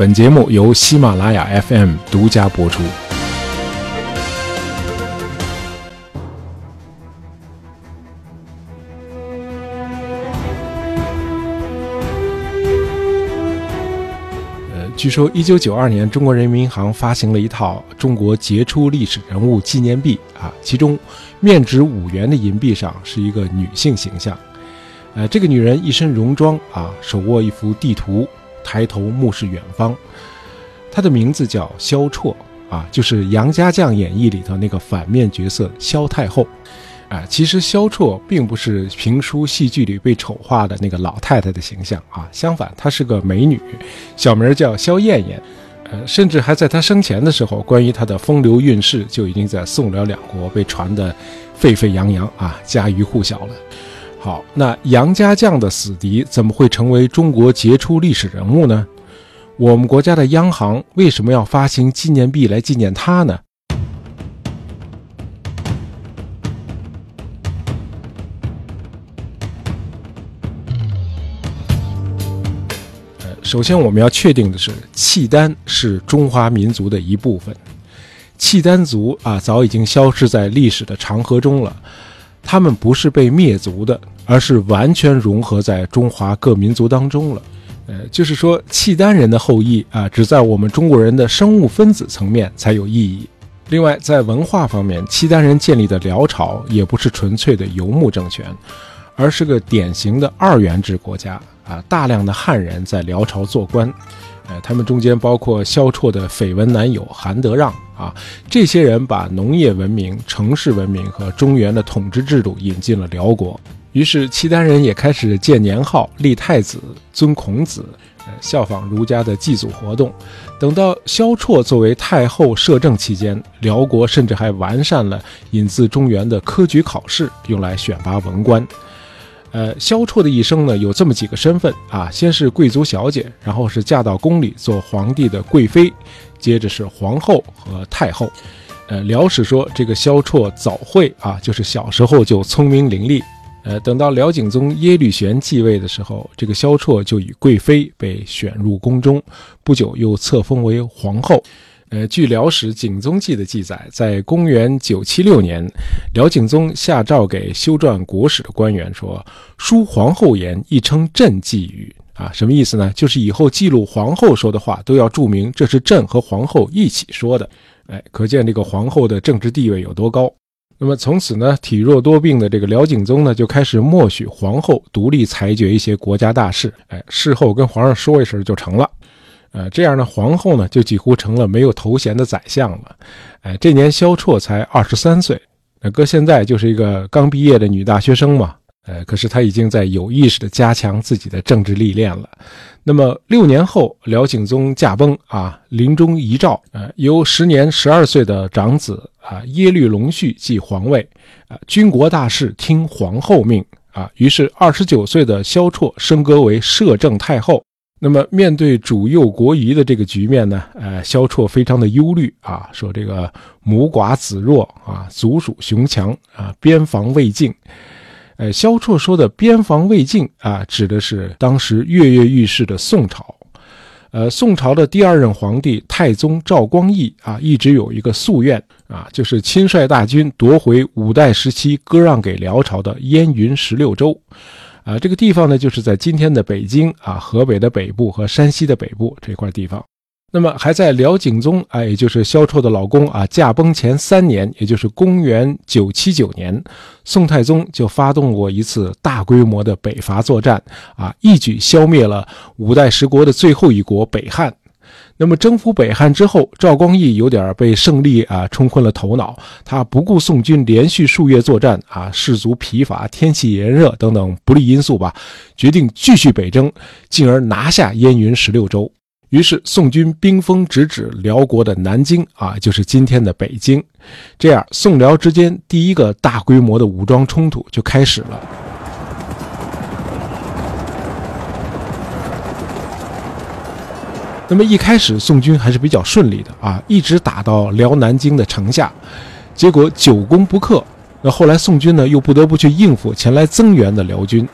本节目由喜马拉雅 FM 独家播出。据说，一九九二年，中国人民银行发行了一套中国杰出历史人物纪念币啊，其中面值五元的银币上是一个女性形象，呃，这个女人一身戎装啊，手握一幅地图，抬头目视远方，她的名字叫萧绰啊，就是《杨家将演义》里头那个反面角色萧太后。啊，其实萧绰并不是评书戏剧里被丑化的那个老太太的形象啊，相反，她是个美女，小名叫萧燕燕，呃，甚至还在她生前的时候，关于她的风流韵事就已经在宋辽两国被传得沸沸扬扬啊，家喻户晓了。好，那杨家将的死敌怎么会成为中国杰出历史人物呢？我们国家的央行为什么要发行纪念币来纪念他呢？首先，我们要确定的是，契丹是中华民族的一部分。契丹族啊，早已经消失在历史的长河中了。他们不是被灭族的，而是完全融合在中华各民族当中了。呃，就是说，契丹人的后裔啊，只在我们中国人的生物分子层面才有意义。另外，在文化方面，契丹人建立的辽朝也不是纯粹的游牧政权，而是个典型的二元制国家。啊，大量的汉人在辽朝做官，呃，他们中间包括萧绰的绯闻男友韩德让啊，这些人把农业文明、城市文明和中原的统治制度引进了辽国，于是契丹人也开始建年号、立太子、尊孔子，呃，效仿儒家的祭祖活动。等到萧绰作为太后摄政期间，辽国甚至还完善了引自中原的科举考试，用来选拔文官。呃，萧绰的一生呢，有这么几个身份啊，先是贵族小姐，然后是嫁到宫里做皇帝的贵妃，接着是皇后和太后。呃，辽史说这个萧绰早慧啊，就是小时候就聪明伶俐。呃，等到辽景宗耶律玄继位的时候，这个萧绰就以贵妃被选入宫中，不久又册封为皇后。呃，据辽史《景宗记》的记载，在公元976年，辽景宗下诏给修撰国史的官员说：“书皇后言，亦称朕记语。”啊，什么意思呢？就是以后记录皇后说的话，都要注明这是朕和皇后一起说的。哎，可见这个皇后的政治地位有多高。那么从此呢，体弱多病的这个辽景宗呢，就开始默许皇后独立裁决一些国家大事。哎，事后跟皇上说一声就成了。呃，这样呢，皇后呢就几乎成了没有头衔的宰相了。哎，这年萧绰才二十三岁，那搁现在就是一个刚毕业的女大学生嘛。呃，可是她已经在有意识的加强自己的政治历练了。那么六年后，辽景宗驾崩啊，临终遗诏，呃，由时年十二岁的长子啊耶律隆绪继皇位，啊，军国大事听皇后命啊。于是二十九岁的萧绰升格为摄政太后。那么，面对主幼国疑的这个局面呢，呃，萧绰非常的忧虑啊，说这个母寡子弱啊，族属雄强啊，边防未尽。呃，萧绰说的边防未尽啊，指的是当时跃跃欲试的宋朝。呃，宋朝的第二任皇帝太宗赵光义啊，一直有一个夙愿啊，就是亲率大军夺回五代时期割让给辽朝的燕云十六州。啊，这个地方呢，就是在今天的北京啊，河北的北部和山西的北部这块地方。那么还在辽景宗啊，也就是萧绰的老公啊，驾崩前三年，也就是公元九七九年，宋太宗就发动过一次大规模的北伐作战啊，一举消灭了五代十国的最后一国北汉。那么征服北汉之后，赵光义有点被胜利啊冲昏了头脑，他不顾宋军连续数月作战啊，士卒疲乏、天气炎热等等不利因素吧，决定继续北征，进而拿下燕云十六州。于是宋军兵锋直指辽国的南京啊，就是今天的北京。这样，宋辽之间第一个大规模的武装冲突就开始了。那么一开始宋军还是比较顺利的啊，一直打到辽南京的城下，结果久攻不克。那后来宋军呢又不得不去应付前来增援的辽军，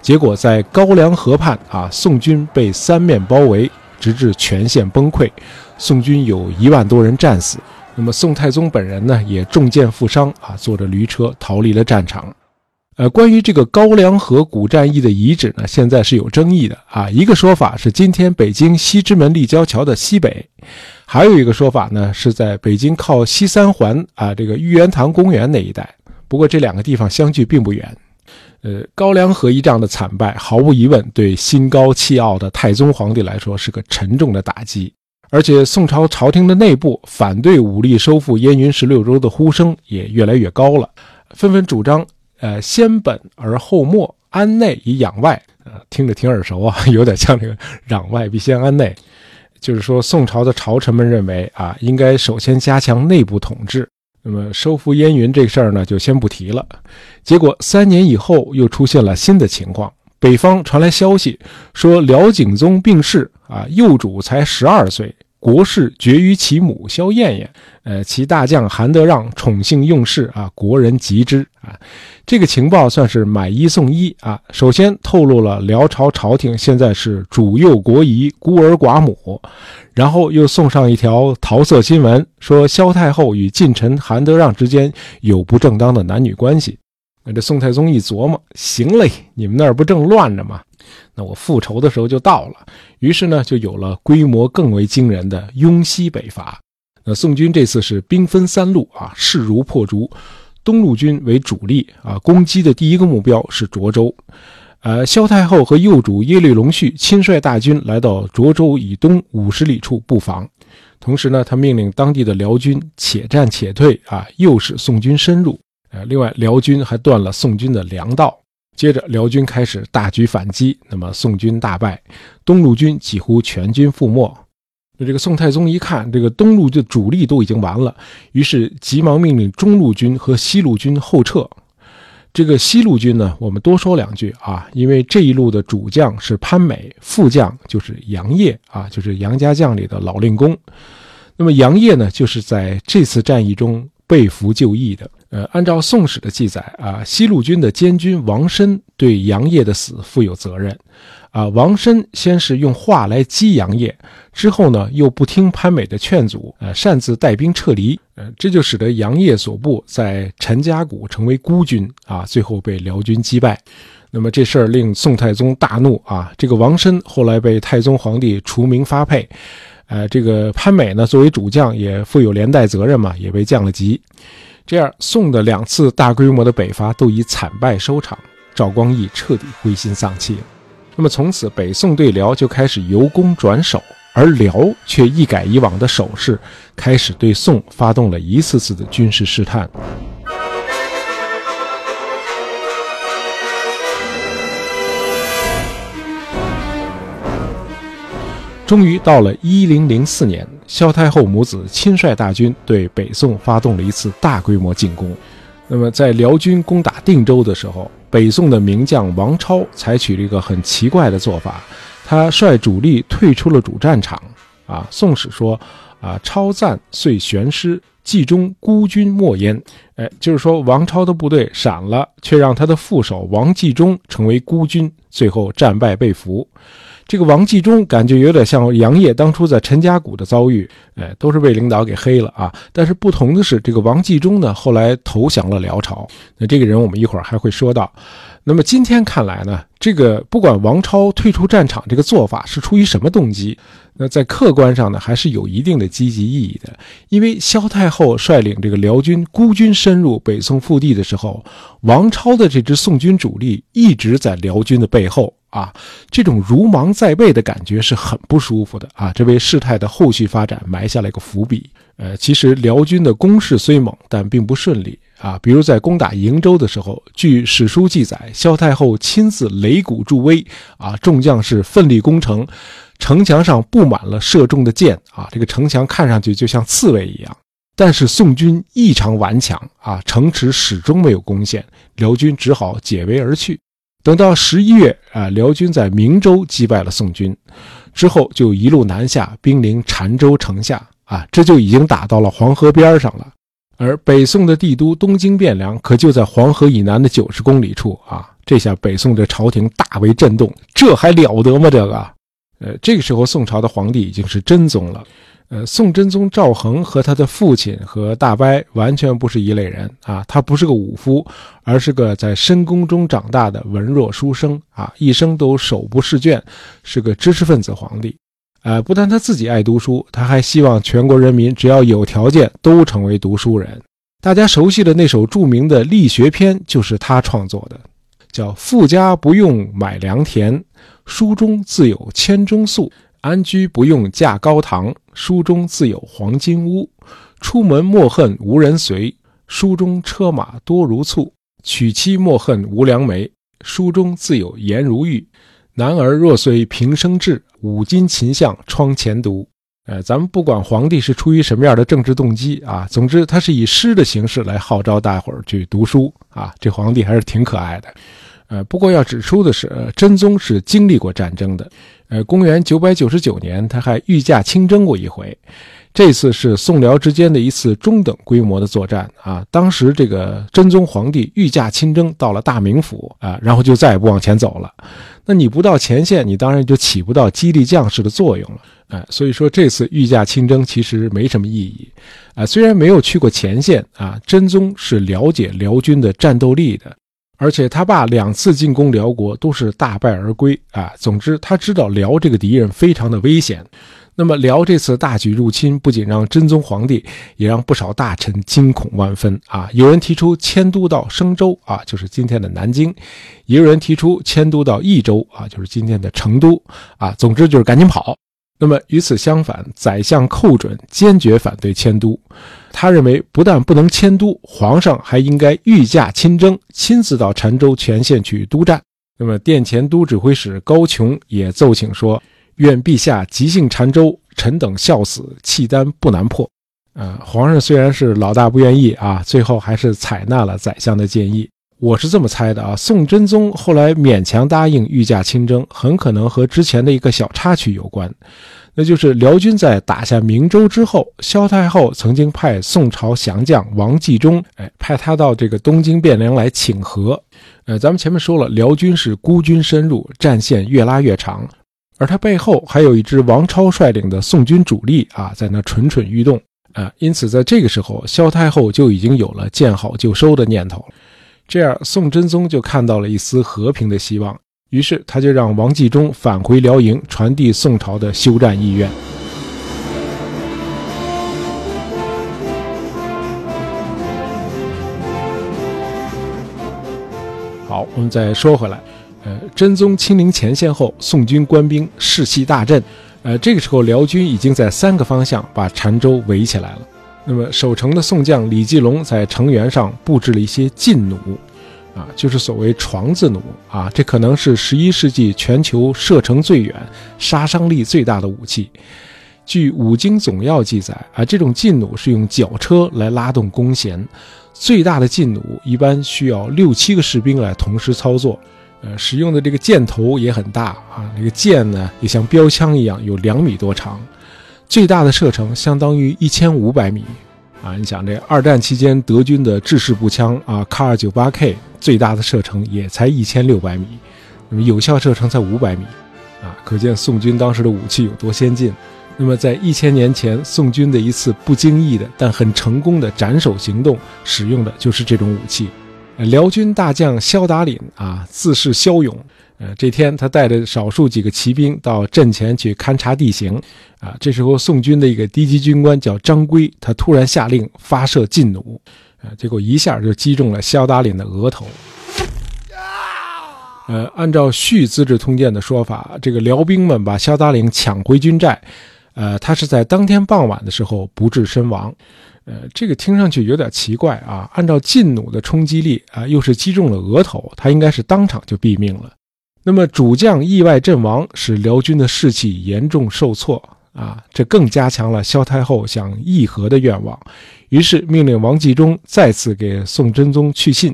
结果在高梁河畔啊，宋军被三面包围，直至全线崩溃，宋军有一万多人战死。那么宋太宗本人呢，也中箭负伤啊，坐着驴车逃离了战场。呃，关于这个高梁河古战役的遗址呢，现在是有争议的啊。一个说法是今天北京西直门立交桥的西北，还有一个说法呢是在北京靠西三环啊这个玉渊潭公园那一带。不过这两个地方相距并不远。呃，高梁河一仗的惨败，毫无疑问对心高气傲的太宗皇帝来说是个沉重的打击。而且宋朝朝廷的内部反对武力收复燕云十六州的呼声也越来越高了，纷纷主张。呃，先本而后末，安内以养外。呃，听着挺耳熟啊，有点像这个“攘外必先安内”。就是说，宋朝的朝臣们认为啊，应该首先加强内部统治。那么，收复燕云这事儿呢，就先不提了。结果三年以后，又出现了新的情况，北方传来消息说，辽景宗病逝啊，幼主才十二岁。国事决于其母萧燕燕，呃，其大将韩德让宠幸用事啊，国人极之啊。这个情报算是买一送一啊。首先透露了辽朝朝廷现在是主幼国疑，孤儿寡母，然后又送上一条桃色新闻，说萧太后与近臣韩德让之间有不正当的男女关系。那这宋太宗一琢磨，行嘞，你们那儿不正乱着吗？那我复仇的时候就到了，于是呢，就有了规模更为惊人的雍西北伐。那宋军这次是兵分三路啊，势如破竹。东路军为主力啊，攻击的第一个目标是涿州。呃，萧太后和幼主耶律隆绪亲率大军来到涿州以东五十里处布防，同时呢，他命令当地的辽军且战且退啊，诱使宋军深入。呃，另外，辽军还断了宋军的粮道。接着，辽军开始大举反击，那么宋军大败，东路军几乎全军覆没。那这个宋太宗一看，这个东路的主力都已经完了，于是急忙命令中路军和西路军后撤。这个西路军呢，我们多说两句啊，因为这一路的主将是潘美，副将就是杨业啊，就是杨家将里的老令公。那么杨业呢，就是在这次战役中被俘就义的。呃，按照《宋史》的记载啊，西路军的监军王申对杨业的死负有责任。啊，王申先是用话来激杨业，之后呢，又不听潘美的劝阻，呃，擅自带兵撤离。呃，这就使得杨业所部在陈家谷成为孤军啊，最后被辽军击败。那么这事儿令宋太宗大怒啊。这个王申后来被太宗皇帝除名发配。呃，这个潘美呢，作为主将也负有连带责任嘛，也被降了级。这样，宋的两次大规模的北伐都以惨败收场，赵光义彻底灰心丧气。那么，从此北宋对辽就开始由攻转守，而辽却一改以往的守势，开始对宋发动了一次次的军事试探。终于到了一零零四年，萧太后母子亲率大军对北宋发动了一次大规模进攻。那么，在辽军攻打定州的时候，北宋的名将王超采取了一个很奇怪的做法，他率主力退出了主战场。啊，《宋史》说，啊，超赞遂悬师，冀中孤军莫焉。哎，就是说王超的部队闪了，却让他的副手王继忠成为孤军，最后战败被俘。这个王继忠感觉有点像杨业当初在陈家谷的遭遇，哎，都是被领导给黑了啊。但是不同的是，这个王继忠呢，后来投降了辽朝。那这个人我们一会儿还会说到。那么今天看来呢，这个不管王超退出战场这个做法是出于什么动机，那在客观上呢，还是有一定的积极意义的。因为萧太后率领这个辽军孤军深入北宋腹地的时候，王超的这支宋军主力一直在辽军的背后。啊，这种如芒在背的感觉是很不舒服的啊！这为事态的后续发展埋下了一个伏笔。呃，其实辽军的攻势虽猛，但并不顺利啊。比如在攻打瀛州的时候，据史书记载，萧太后亲自擂鼓助威啊，众将士奋力攻城，城墙上布满了射中的箭啊，这个城墙看上去就像刺猬一样。但是宋军异常顽强啊，城池始终没有攻陷，辽军只好解围而去。等到十一月啊，辽军在明州击败了宋军，之后就一路南下，兵临澶州城下啊，这就已经打到了黄河边上了。而北宋的帝都东京汴梁可就在黄河以南的九十公里处啊，这下北宋这朝廷大为震动，这还了得吗？这个，呃，这个时候宋朝的皇帝已经是真宗了。呃，宋真宗赵恒和他的父亲和大伯完全不是一类人啊，他不是个武夫，而是个在深宫中长大的文弱书生啊，一生都手不释卷，是个知识分子皇帝。呃，不但他自己爱读书，他还希望全国人民只要有条件都成为读书人。大家熟悉的那首著名的力学篇就是他创作的，叫“富家不用买良田，书中自有千钟粟。”安居不用架高堂，书中自有黄金屋；出门莫恨无人随，书中车马多如簇；娶妻莫恨无良媒，书中自有颜如玉。男儿若遂平生志，五金琴相窗前读。呃，咱们不管皇帝是出于什么样的政治动机啊，总之他是以诗的形式来号召大伙儿去读书啊。这皇帝还是挺可爱的。呃，不过要指出的是，真宗是经历过战争的。呃，公元九百九十九年，他还御驾亲征过一回。这次是宋辽之间的一次中等规模的作战啊。当时这个真宗皇帝御驾亲征到了大名府啊，然后就再也不往前走了。那你不到前线，你当然就起不到激励将士的作用了。哎，所以说这次御驾亲征其实没什么意义。啊，虽然没有去过前线啊，真宗是了解辽军的战斗力的。而且他爸两次进攻辽国都是大败而归啊。总之，他知道辽这个敌人非常的危险。那么，辽这次大举入侵，不仅让真宗皇帝，也让不少大臣惊恐万分啊。有人提出迁都到生州啊，就是今天的南京；也有人提出迁都到益州啊，就是今天的成都啊。总之就是赶紧跑。那么与此相反，宰相寇准坚决反对迁都。他认为，不但不能迁都，皇上还应该御驾亲征，亲自到澶州全线去督战。那么，殿前都指挥使高琼也奏请说：“愿陛下急幸澶州，臣等效死，契丹不难破。”呃，皇上虽然是老大不愿意啊，最后还是采纳了宰相的建议。我是这么猜的啊，宋真宗后来勉强答应御驾亲征，很可能和之前的一个小插曲有关。那就是辽军在打下明州之后，萧太后曾经派宋朝降将王继忠，哎，派他到这个东京汴梁来请和。呃，咱们前面说了，辽军是孤军深入，战线越拉越长，而他背后还有一支王超率领的宋军主力啊，在那蠢蠢欲动啊。因此，在这个时候，萧太后就已经有了见好就收的念头了。这样，宋真宗就看到了一丝和平的希望。于是他就让王继忠返回辽营，传递宋朝的休战意愿。好，我们再说回来，呃，真宗亲临前线后，宋军官兵士气大振。呃，这个时候辽军已经在三个方向把澶州围起来了。那么守城的宋将李继龙在城垣上布置了一些劲弩。啊，就是所谓床字弩啊，这可能是十一世纪全球射程最远、杀伤力最大的武器。据《武经总要》记载啊，这种劲弩是用绞车来拉动弓弦，最大的劲弩一般需要六七个士兵来同时操作。呃，使用的这个箭头也很大啊，那个箭呢也像标枪一样，有两米多长，最大的射程相当于一千五百米。啊，你想这二战期间德军的制式步枪啊，卡尔九八 K 最大的射程也才一千六百米，那么有效射程才五百米，啊，可见宋军当时的武器有多先进。那么在一千年前，宋军的一次不经意的但很成功的斩首行动，使用的就是这种武器。辽军大将萧达凛啊，自恃骁勇。呃，这天他带着少数几个骑兵到阵前去勘察地形，啊，这时候宋军的一个低级军官叫张圭，他突然下令发射劲弩，啊，结果一下就击中了萧达凛的额头。呃，按照《续资治通鉴》的说法，这个辽兵们把萧达岭抢回军寨，呃，他是在当天傍晚的时候不治身亡。呃，这个听上去有点奇怪啊，按照劲弩的冲击力啊，又是击中了额头，他应该是当场就毙命了。那么主将意外阵亡，使辽军的士气严重受挫啊！这更加强了萧太后想议和的愿望，于是命令王继忠再次给宋真宗去信，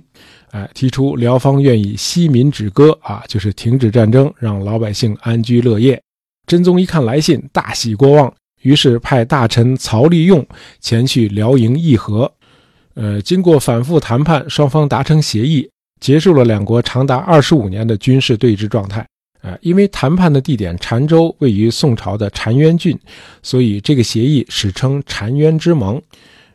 哎，提出辽方愿意息民止戈啊，就是停止战争，让老百姓安居乐业。真宗一看来信，大喜过望，于是派大臣曹利用前去辽营议和。呃，经过反复谈判，双方达成协议。结束了两国长达二十五年的军事对峙状态，啊，因为谈判的地点澶州位于宋朝的澶渊郡，所以这个协议史称澶渊之盟。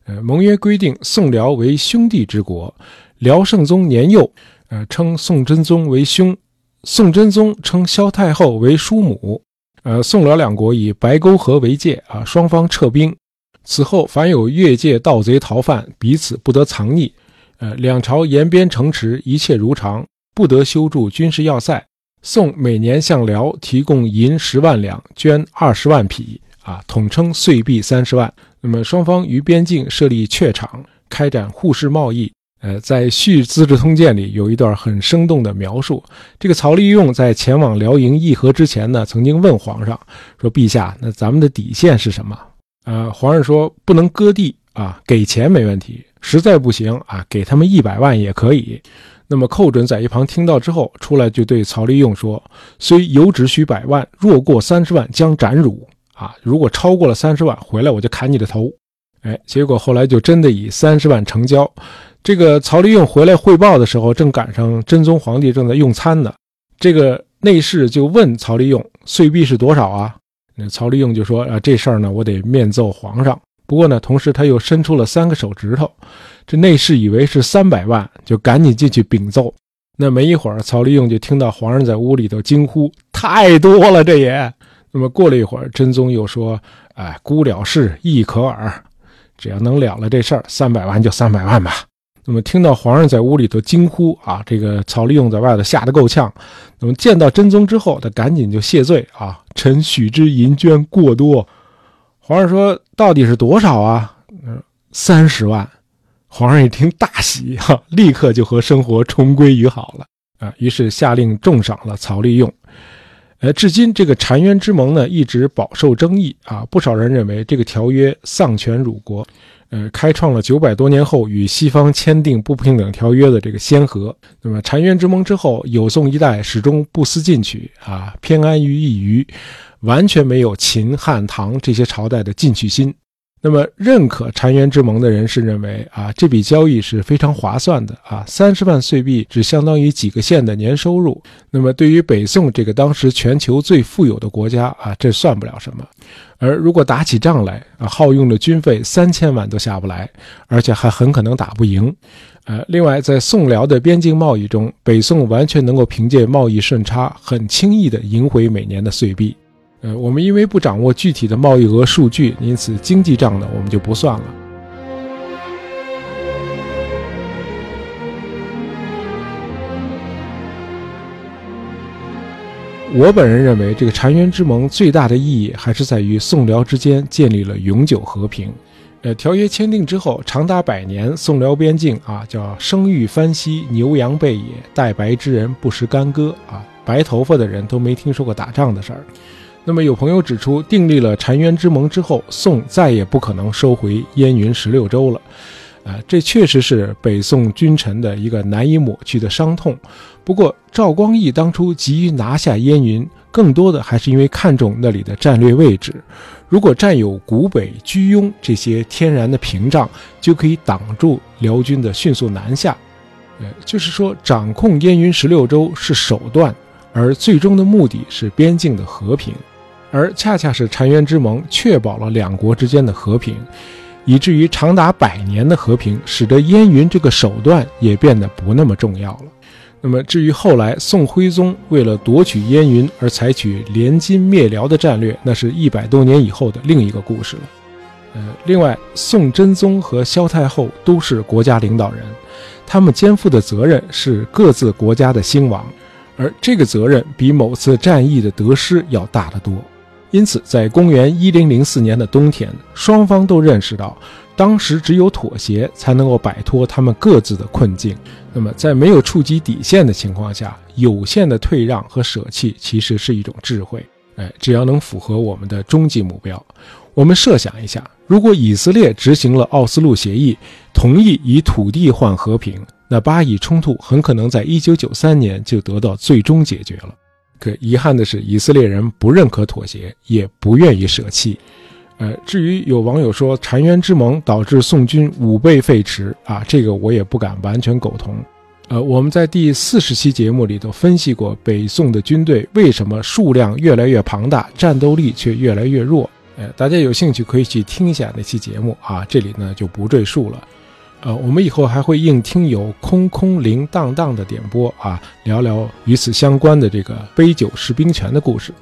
呃，盟约规定宋辽为兄弟之国，辽圣宗年幼，呃，称宋真宗为兄，宋真宗称萧太后为叔母。呃，宋辽两国以白沟河为界啊，双方撤兵。此后，凡有越界盗贼逃犯，彼此不得藏匿。呃，两朝沿边城池，一切如常，不得修筑军事要塞。宋每年向辽提供银十万两，绢二十万匹，啊，统称岁币三十万。那么双方于边境设立榷场，开展互市贸易。呃，在《续资治通鉴》里有一段很生动的描述。这个曹利用在前往辽营议和之前呢，曾经问皇上说：“陛下，那咱们的底线是什么？”呃，皇上说：“不能割地啊，给钱没问题，实在不行啊，给他们一百万也可以。”那么寇准在一旁听到之后，出来就对曹利用说：“虽有只需百万，若过三十万将斩汝啊！如果超过了三十万，回来我就砍你的头。”哎，结果后来就真的以三十万成交。这个曹利用回来汇报的时候，正赶上真宗皇帝正在用餐呢。这个内侍就问曹利用：“岁币是多少啊？”那曹利用就说：“啊，这事儿呢，我得面奏皇上。不过呢，同时他又伸出了三个手指头。”这内侍以为是三百万，就赶紧进去禀奏。那没一会儿，曹利用就听到皇上在屋里头惊呼：“太多了，这也。”那么过了一会儿，真宗又说：“哎，孤了事，亦可耳。只要能了了这事儿，三百万就三百万吧。”那么听到皇上在屋里头惊呼啊，这个曹利用在外头吓得够呛。那么见到真宗之后，他赶紧就谢罪啊：“臣许之银绢过多。”皇上说：“到底是多少啊？”，三十万。皇上一听大喜，哈，立刻就和生活重归于好了啊！于是下令重赏了曹利用。呃，至今这个澶渊之盟呢，一直饱受争议啊。不少人认为这个条约丧权辱国，呃，开创了九百多年后与西方签订不平等条约的这个先河。那么澶渊之盟之后，有宋一代始终不思进取啊，偏安于一隅，完全没有秦汉唐这些朝代的进取心。那么，认可澶渊之盟的人士认为，啊，这笔交易是非常划算的，啊，三十万岁币只相当于几个县的年收入。那么，对于北宋这个当时全球最富有的国家，啊，这算不了什么。而如果打起仗来，啊，耗用的军费三千万都下不来，而且还很可能打不赢。呃，另外，在宋辽的边境贸易中，北宋完全能够凭借贸易顺差，很轻易地赢回每年的岁币。呃，我们因为不掌握具体的贸易额数据，因此经济账呢我们就不算了。我本人认为，这个澶渊之盟最大的意义还是在于宋辽之间建立了永久和平。呃，条约签订之后，长达百年，宋辽边境啊叫生育翻息，牛羊备野，待白之人不食干戈啊，白头发的人都没听说过打仗的事儿。那么有朋友指出，订立了澶渊之盟之后，宋再也不可能收回燕云十六州了。啊，这确实是北宋君臣的一个难以抹去的伤痛。不过，赵光义当初急于拿下燕云，更多的还是因为看重那里的战略位置。如果占有古北、居庸这些天然的屏障，就可以挡住辽军的迅速南下。呃，就是说，掌控燕云十六州是手段，而最终的目的是边境的和平。而恰恰是澶渊之盟确保了两国之间的和平，以至于长达百年的和平，使得燕云这个手段也变得不那么重要了。那么，至于后来宋徽宗为了夺取燕云而采取联金灭辽的战略，那是一百多年以后的另一个故事了。呃，另外，宋真宗和萧太后都是国家领导人，他们肩负的责任是各自国家的兴亡，而这个责任比某次战役的得失要大得多。因此，在公元一零零四年的冬天，双方都认识到，当时只有妥协才能够摆脱他们各自的困境。那么，在没有触及底线的情况下，有限的退让和舍弃其实是一种智慧。哎，只要能符合我们的终极目标。我们设想一下，如果以色列执行了奥斯陆协议，同意以土地换和平，那巴以冲突很可能在一九九三年就得到最终解决了。可遗憾的是，以色列人不认可妥协，也不愿意舍弃。呃，至于有网友说澶渊之盟导致宋军五倍废弛啊，这个我也不敢完全苟同。呃，我们在第四十期节目里头分析过北宋的军队为什么数量越来越庞大，战斗力却越来越弱。呃，大家有兴趣可以去听一下那期节目啊，这里呢就不赘述了。呃，我们以后还会应听友空空灵荡荡的点播啊，聊聊与此相关的这个杯酒释兵权的故事。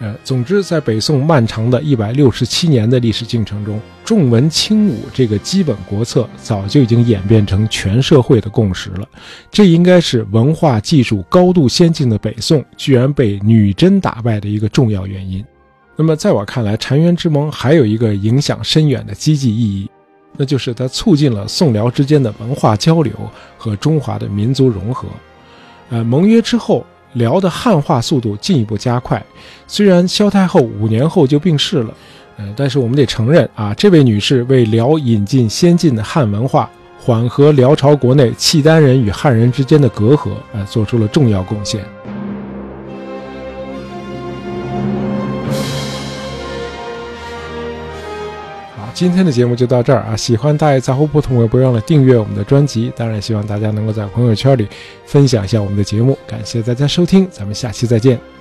呃，总之，在北宋漫长的一百六十七年的历史进程中，重文轻武这个基本国策早就已经演变成全社会的共识了。这应该是文化技术高度先进的北宋居然被女真打败的一个重要原因。那么，在我看来，澶渊之盟还有一个影响深远的积极意义，那就是它促进了宋辽之间的文化交流和中华的民族融合。呃，盟约之后。辽的汉化速度进一步加快，虽然萧太后五年后就病逝了，呃，但是我们得承认啊，这位女士为辽引进先进的汉文化，缓和辽朝国内契丹人与汉人之间的隔阂，呃，做出了重要贡献。今天的节目就到这儿啊！喜欢大爷杂货铺同学不要忘了订阅我们的专辑，当然希望大家能够在朋友圈里分享一下我们的节目。感谢大家收听，咱们下期再见。